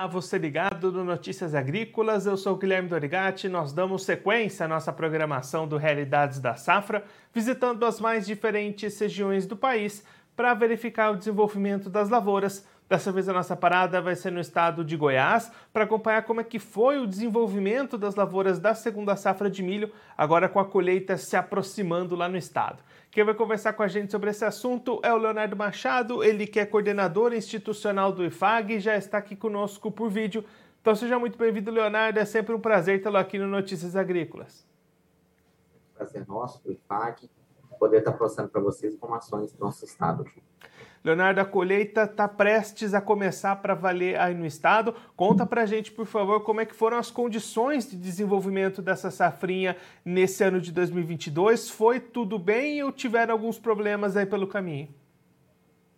Olá, você ligado no Notícias Agrícolas, eu sou Guilherme Dorigati. Nós damos sequência à nossa programação do Realidades da Safra, visitando as mais diferentes regiões do país para verificar o desenvolvimento das lavouras. Dessa vez a nossa parada vai ser no estado de Goiás para acompanhar como é que foi o desenvolvimento das lavouras da segunda safra de milho, agora com a colheita se aproximando lá no estado. Quem vai conversar com a gente sobre esse assunto é o Leonardo Machado, ele que é coordenador institucional do IFAG e já está aqui conosco por vídeo. Então seja muito bem-vindo, Leonardo. É sempre um prazer tê-lo aqui no Notícias Agrícolas. Prazer nosso, do IFAG, poder estar passando para vocês informações do nosso estado. Leonardo, a colheita está prestes a começar para valer aí no estado. Conta para a gente, por favor, como é que foram as condições de desenvolvimento dessa safrinha nesse ano de 2022. Foi tudo bem ou tiveram alguns problemas aí pelo caminho?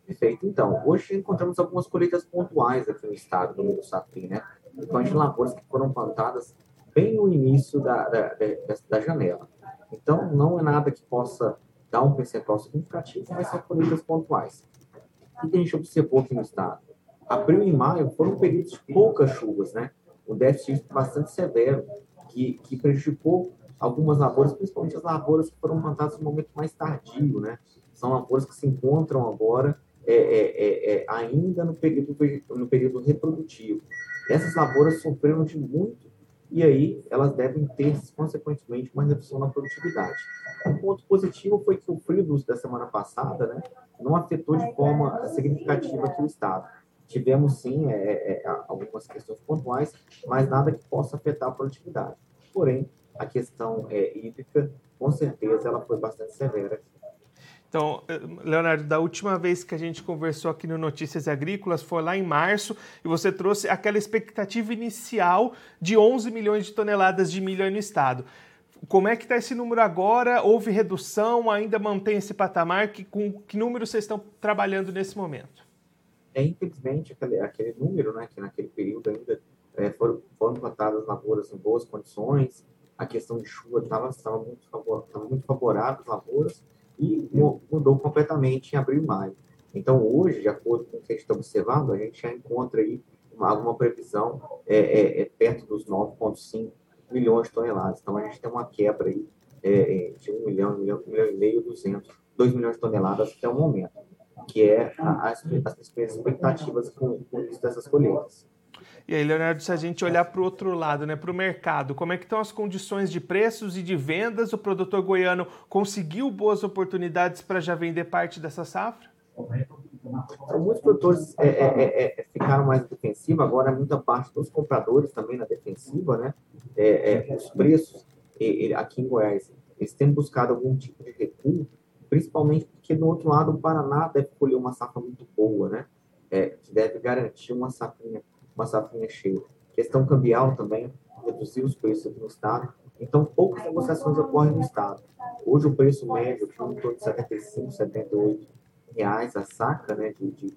Perfeito. Então, hoje encontramos algumas colheitas pontuais aqui no estado do Milho Safrinha, né? Então, de lavouras que foram plantadas bem no início da, da, da janela. Então, não é nada que possa dar um percentual significativo, mas são colheitas pontuais. Que a gente observou aqui no estado? Abril e maio foram períodos de poucas chuvas, né? Um déficit bastante severo, que, que prejudicou algumas lavouras, principalmente as lavouras que foram plantadas no momento mais tardio, né? São lavouras que se encontram agora é, é, é, é ainda no período, no período reprodutivo. Essas lavouras sofreram de muito e aí elas devem ter, consequentemente, uma redução na produtividade. Um ponto positivo foi que o frio da semana passada né, não afetou de forma significativa aqui o Estado. Tivemos, sim, é, é, é, algumas questões pontuais, mas nada que possa afetar a produtividade. Porém, a questão é, hídrica, com certeza, ela foi bastante severa. Então, eh, Leonardo, da última vez que a gente conversou aqui no Notícias Agrícolas foi lá em março e você trouxe aquela expectativa inicial de 11 milhões de toneladas de milho aí no estado. Como é que está esse número agora? Houve redução? Ainda mantém esse patamar? Que, com que número vocês estão trabalhando nesse momento? É, infelizmente, aquele, aquele número, né, que naquele período ainda é, foram, foram plantadas lavouras em boas condições, a questão de chuva estava muito, muito favorável às lavouras, e mudou completamente em abril e maio. Então, hoje, de acordo com o que a gente está observando, a gente já encontra aí uma, alguma previsão é, é, é perto dos 9,5 milhões de toneladas. Então, a gente tem uma quebra aí é, é de 1 milhão, 1 milhão, 1 milhão e meio, 200, 2 milhões de toneladas até o momento, que é a, as, as expectativas com, com isso dessas colheitas. E aí, Leonardo, se a gente olhar para o outro lado, né, para o mercado, como é que estão as condições de preços e de vendas? O produtor goiano conseguiu boas oportunidades para já vender parte dessa safra? Então, muitos produtores é, é, é, é ficaram mais defensivos, agora muita parte dos compradores também na defensiva, né? É, é, os preços aqui em Goiás, eles têm buscado algum tipo de recuo, principalmente porque do outro lado o Paraná deve colher uma safra muito boa, né? que deve garantir uma safrinha uma safrinha cheia. Questão cambial também, reduzir os preços aqui no estado. Então, poucas negociações ocorrem no estado. Hoje, o preço médio aqui é em torno de 75, 78 reais a saca né, de, de,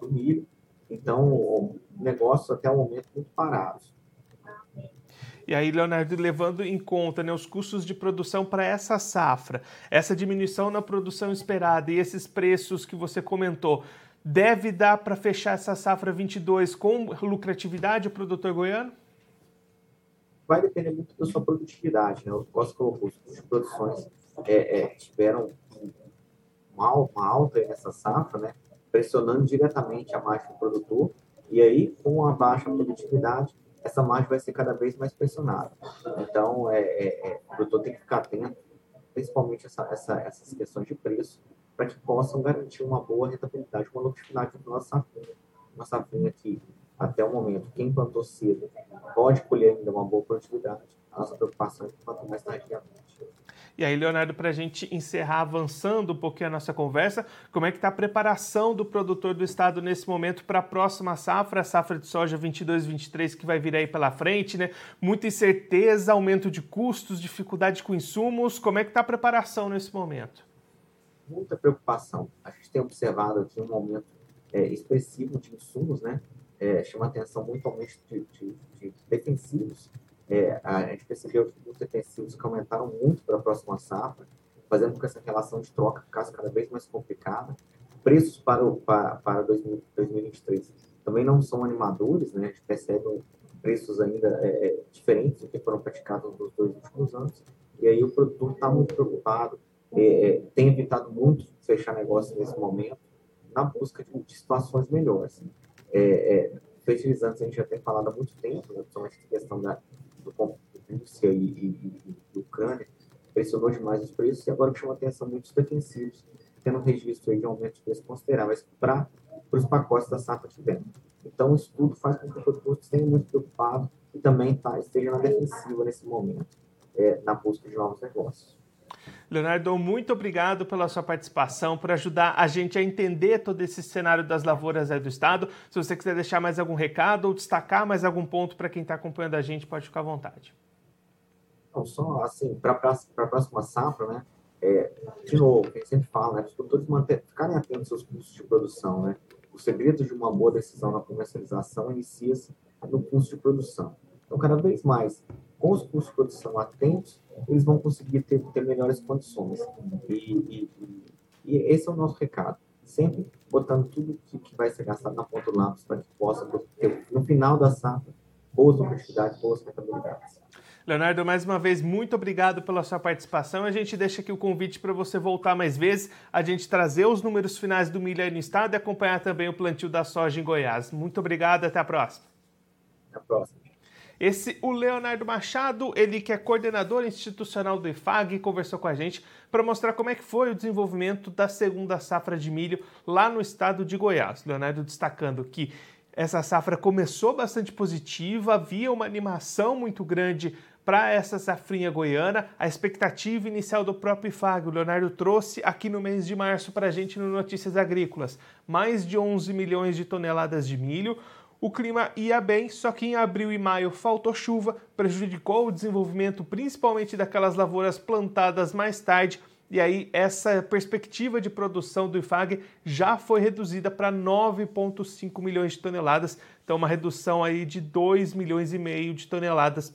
do milho. Então, o negócio até o momento muito parado. E aí, Leonardo, levando em conta né, os custos de produção para essa safra, essa diminuição na produção esperada e esses preços que você comentou, deve dar para fechar essa safra 22 com lucratividade o produtor goiano? Vai depender muito da sua produtividade. Né? O Costa colocou, os custos de produções é, é, tiveram uma, uma alta nessa safra, né? pressionando diretamente a margem do produtor, e aí, com a baixa produtividade, essa margem vai ser cada vez mais pressionada. Então, é, é, é o produtor tem que ficar atento, principalmente essa, essa, essas questões de preço, para que possam garantir uma boa rentabilidade, uma lucratividade da nossa safrinha. Uma safrinha que, até o momento, quem plantou cedo pode colher ainda uma boa produtividade. A nossa preocupação é que quanto mais tardiamente. E aí, Leonardo, para a gente encerrar avançando um pouquinho a nossa conversa, como é que está a preparação do produtor do estado nesse momento para a próxima safra, a safra de soja 22-23 que vai vir aí pela frente, né? Muita incerteza, aumento de custos, dificuldade com insumos. Como é que está a preparação nesse momento? Muita preocupação. A gente tem observado aqui um aumento é, expressivo de insumos, né? É, chama atenção muito aumento de, de, de defensivos. É, a gente percebeu que os defensivos que aumentaram muito para a próxima safra, fazendo com que essa relação de troca ficasse cada vez mais complicada. Preços para, o, para, para 2023 também não são animadores, né? A gente percebe preços ainda é, é, diferentes do que foram praticados nos dois últimos anos. E aí o produtor está muito preocupado, é, é, tem evitado muito fechar negócio nesse momento, na busca de, de situações melhores. É, fertilizantes a gente já tem falado há muito tempo, né, principalmente a questão da, do Rússia e, e, e, Ucrânia, pressionou demais os preços e agora chama atenção muitos defensivos, tendo um registro aí de aumento de preços consideráveis para os pacotes da safra de. Então, isso tudo faz com que o produtor esteja muito preocupado e também tá, esteja na defensiva nesse momento, é, na busca de novos negócios. Leonardo, muito obrigado pela sua participação, por ajudar a gente a entender todo esse cenário das lavouras do estado. Se você quiser deixar mais algum recado ou destacar mais algum ponto para quem está acompanhando a gente, pode ficar à vontade. Não, só assim, para a próxima safra, né? É, de novo, a gente sempre fala, né? Os produtores manter, ficarem atentos aos custos de produção, né? O segredo de uma boa decisão na comercialização inicia-se no custo de produção. Então, cada vez mais, com os custos de produção atentos, eles vão conseguir ter, ter melhores condições. E, e, e, esse é o nosso recado. Sempre botando tudo que, que vai ser gastado na ponta do lápis para que possa ter, no final da safra, boas oportunidades, boas rentabilidades. Leonardo, mais uma vez, muito obrigado pela sua participação. A gente deixa aqui o convite para você voltar mais vezes, a gente trazer os números finais do milho aí no estado e acompanhar também o plantio da soja em Goiás. Muito obrigado, até a próxima. Até a próxima. Esse, o Leonardo Machado, ele que é coordenador institucional do IFAG, conversou com a gente para mostrar como é que foi o desenvolvimento da segunda safra de milho lá no estado de Goiás. Leonardo destacando que essa safra começou bastante positiva, havia uma animação muito grande para essa safrinha goiana, a expectativa inicial do próprio IFAG. O Leonardo trouxe aqui no mês de março para a gente no Notícias Agrícolas mais de 11 milhões de toneladas de milho o clima ia bem, só que em abril e maio faltou chuva, prejudicou o desenvolvimento principalmente daquelas lavouras plantadas mais tarde, e aí essa perspectiva de produção do IFAG já foi reduzida para 9,5 milhões de toneladas, então uma redução aí de 2 milhões e meio de toneladas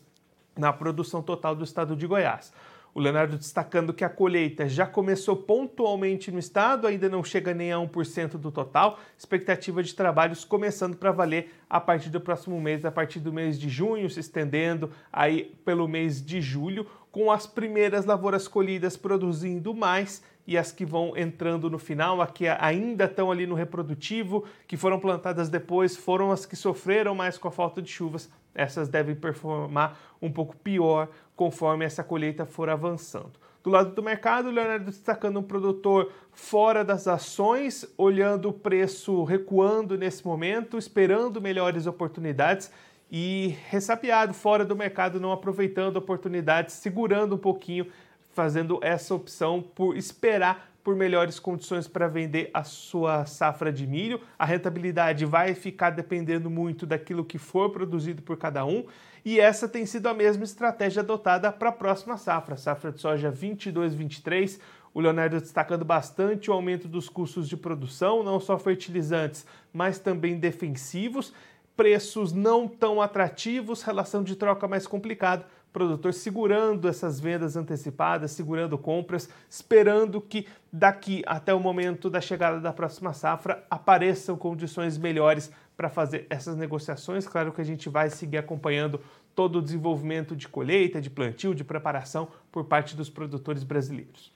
na produção total do estado de Goiás. O Leonardo destacando que a colheita já começou pontualmente no estado, ainda não chega nem a 1% do total. Expectativa de trabalhos começando para valer a partir do próximo mês, a partir do mês de junho, se estendendo aí pelo mês de julho, com as primeiras lavouras colhidas produzindo mais e as que vão entrando no final, aqui ainda estão ali no reprodutivo, que foram plantadas depois, foram as que sofreram mais com a falta de chuvas. Essas devem performar um pouco pior conforme essa colheita for avançando. Do lado do mercado, o Leonardo destacando um produtor fora das ações, olhando o preço recuando nesse momento, esperando melhores oportunidades e ressabiado fora do mercado, não aproveitando oportunidades, segurando um pouquinho, fazendo essa opção por esperar por melhores condições para vender a sua safra de milho. A rentabilidade vai ficar dependendo muito daquilo que for produzido por cada um, e essa tem sido a mesma estratégia adotada para a próxima safra, safra de soja 22-23. O Leonardo destacando bastante o aumento dos custos de produção, não só fertilizantes, mas também defensivos, preços não tão atrativos, relação de troca mais complicada produtor segurando essas vendas antecipadas, segurando compras, esperando que daqui até o momento da chegada da próxima safra apareçam condições melhores para fazer essas negociações. Claro que a gente vai seguir acompanhando todo o desenvolvimento de colheita, de plantio, de preparação por parte dos produtores brasileiros.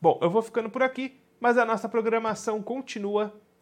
Bom, eu vou ficando por aqui, mas a nossa programação continua.